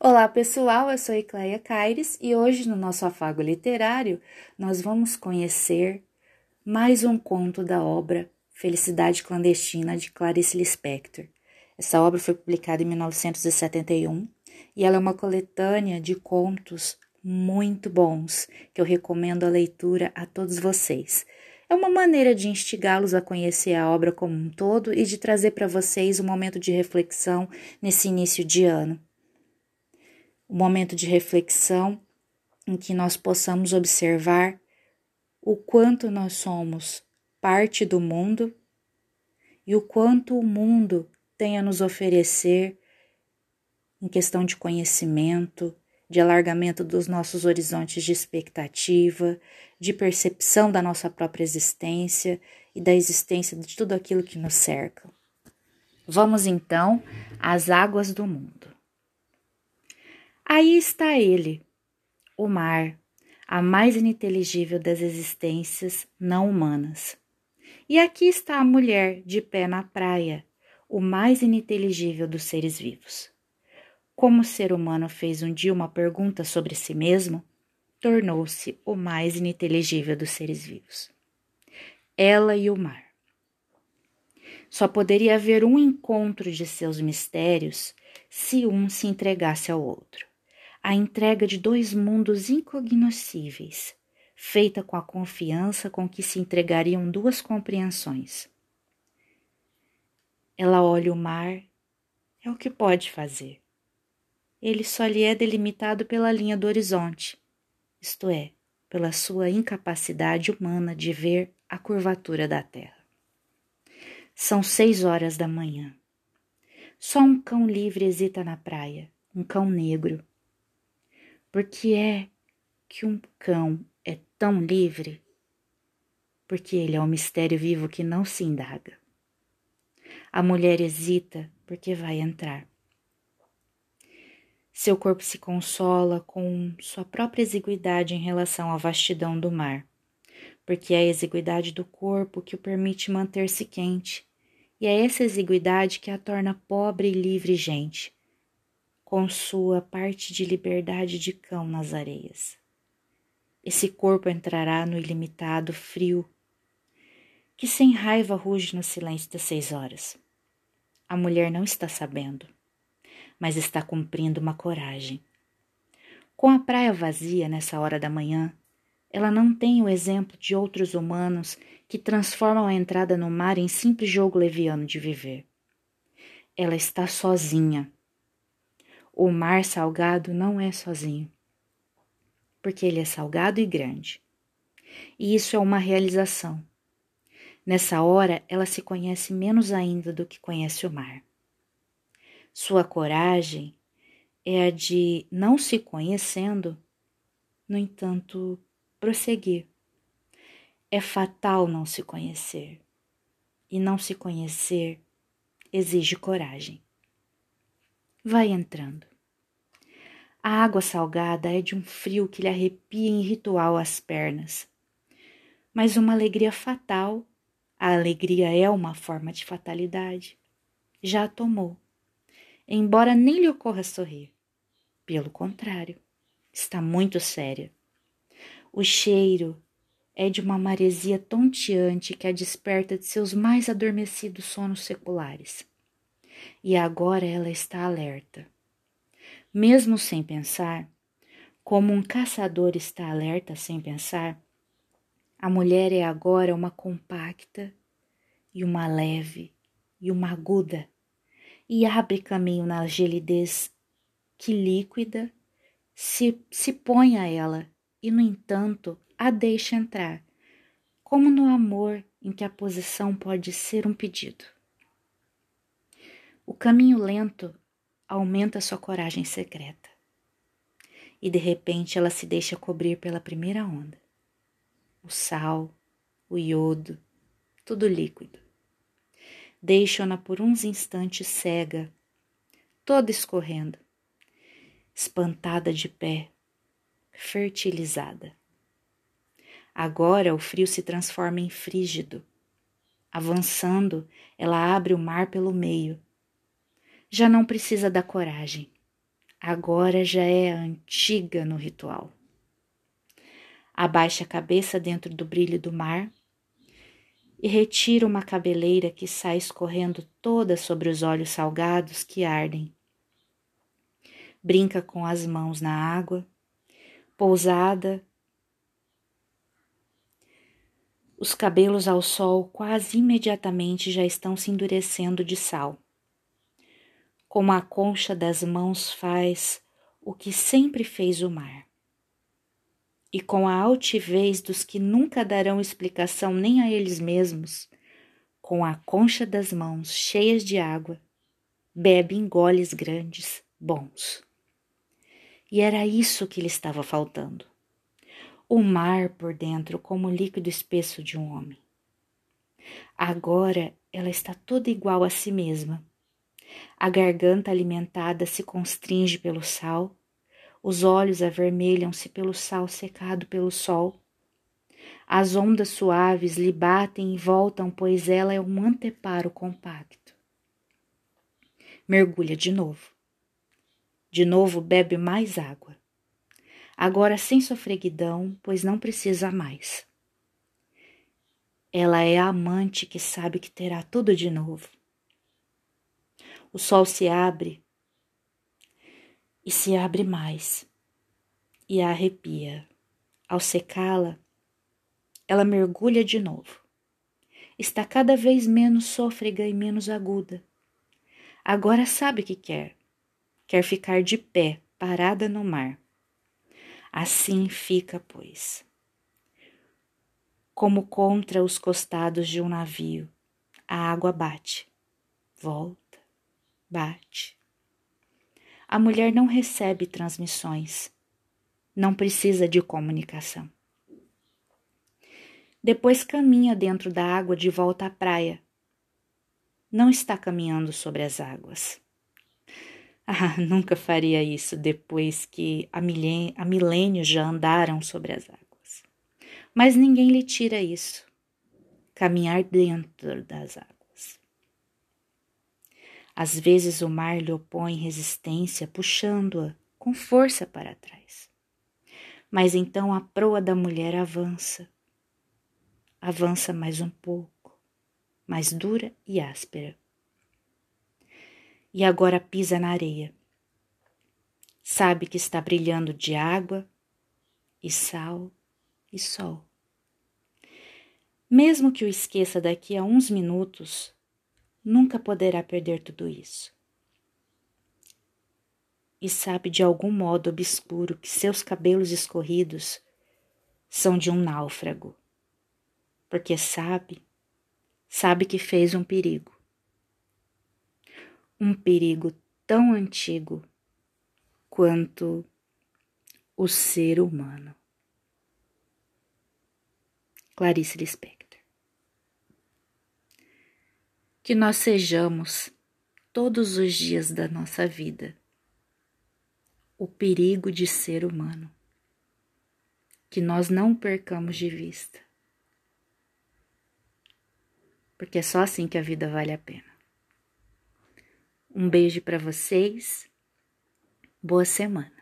Olá pessoal, eu sou Ecleia Caires e hoje no nosso afago literário nós vamos conhecer mais um conto da obra Felicidade Clandestina de Clarice Lispector. Essa obra foi publicada em 1971 e ela é uma coletânea de contos muito bons que eu recomendo a leitura a todos vocês. É uma maneira de instigá-los a conhecer a obra como um todo e de trazer para vocês um momento de reflexão nesse início de ano um momento de reflexão em que nós possamos observar o quanto nós somos parte do mundo e o quanto o mundo tem a nos oferecer em questão de conhecimento, de alargamento dos nossos horizontes de expectativa, de percepção da nossa própria existência e da existência de tudo aquilo que nos cerca. Vamos então às águas do mundo. Aí está ele, o mar, a mais ininteligível das existências não humanas. E aqui está a mulher de pé na praia, o mais ininteligível dos seres vivos. Como o ser humano fez um dia uma pergunta sobre si mesmo, tornou-se o mais ininteligível dos seres vivos. Ela e o mar. Só poderia haver um encontro de seus mistérios se um se entregasse ao outro a entrega de dois mundos incognoscíveis, feita com a confiança com que se entregariam duas compreensões. Ela olha o mar, é o que pode fazer. Ele só lhe é delimitado pela linha do horizonte, isto é, pela sua incapacidade humana de ver a curvatura da terra. São seis horas da manhã. Só um cão livre hesita na praia, um cão negro por que é que um cão é tão livre? Porque ele é um mistério vivo que não se indaga. A mulher hesita porque vai entrar. Seu corpo se consola com sua própria exiguidade em relação à vastidão do mar, porque é a exiguidade do corpo que o permite manter-se quente, e é essa exiguidade que a torna pobre e livre gente, com sua parte de liberdade de cão nas areias. Esse corpo entrará no ilimitado frio, que sem raiva ruge no silêncio das seis horas. A mulher não está sabendo, mas está cumprindo uma coragem. Com a praia vazia nessa hora da manhã, ela não tem o exemplo de outros humanos que transformam a entrada no mar em simples jogo leviano de viver. Ela está sozinha o mar salgado não é sozinho, porque ele é salgado e grande. E isso é uma realização. Nessa hora, ela se conhece menos ainda do que conhece o mar. Sua coragem é a de, não se conhecendo, no entanto, prosseguir. É fatal não se conhecer, e não se conhecer exige coragem. Vai entrando. A água salgada é de um frio que lhe arrepia em ritual as pernas. Mas uma alegria fatal, a alegria é uma forma de fatalidade, já a tomou, embora nem lhe ocorra sorrir. Pelo contrário, está muito séria. O cheiro é de uma maresia tonteante que a desperta de seus mais adormecidos sonos seculares e agora ela está alerta. Mesmo sem pensar, como um caçador está alerta sem pensar, a mulher é agora uma compacta e uma leve e uma aguda e abre caminho na gelidez que líquida se, se põe a ela e, no entanto, a deixa entrar, como no amor em que a posição pode ser um pedido. O caminho lento aumenta sua coragem secreta. E de repente ela se deixa cobrir pela primeira onda. O sal, o iodo, tudo líquido. Deixam-na por uns instantes cega, toda escorrendo, espantada de pé, fertilizada. Agora o frio se transforma em frígido. Avançando, ela abre o mar pelo meio já não precisa da coragem. agora já é antiga no ritual. Abaixa a cabeça dentro do brilho do mar e retira uma cabeleira que sai escorrendo toda sobre os olhos salgados que ardem. Brinca com as mãos na água, pousada Os cabelos ao sol quase imediatamente já estão se endurecendo de sal. Como a concha das mãos faz o que sempre fez o mar. E com a altivez dos que nunca darão explicação nem a eles mesmos, com a concha das mãos cheias de água, bebe em goles grandes, bons. E era isso que lhe estava faltando o mar por dentro como o líquido espesso de um homem. Agora ela está toda igual a si mesma. A garganta alimentada se constringe pelo sal, os olhos avermelham-se pelo sal secado pelo sol. As ondas suaves lhe batem e voltam, pois ela é um anteparo compacto. Mergulha de novo. De novo bebe mais água agora sem sofreguidão, pois não precisa mais. Ela é a amante que sabe que terá tudo de novo. O sol se abre e se abre mais e a arrepia. Ao secá-la, ela mergulha de novo. Está cada vez menos sôfrega e menos aguda. Agora sabe o que quer. Quer ficar de pé, parada no mar. Assim fica, pois. Como contra os costados de um navio, a água bate, volta, bate. A mulher não recebe transmissões, não precisa de comunicação. Depois caminha dentro da água de volta à praia. Não está caminhando sobre as águas. Ah, nunca faria isso depois que há milênios já andaram sobre as águas. Mas ninguém lhe tira isso. Caminhar dentro das águas. Às vezes o mar lhe opõe resistência, puxando-a com força para trás. Mas então a proa da mulher avança. Avança mais um pouco, mais dura e áspera e agora pisa na areia. Sabe que está brilhando de água e sal e sol. Mesmo que o esqueça daqui a uns minutos, nunca poderá perder tudo isso. E sabe de algum modo obscuro que seus cabelos escorridos são de um náufrago, porque sabe, sabe que fez um perigo um perigo tão antigo quanto o ser humano. Clarice Lispector. Que nós sejamos, todos os dias da nossa vida, o perigo de ser humano. Que nós não percamos de vista. Porque é só assim que a vida vale a pena. Um beijo para vocês. Boa semana.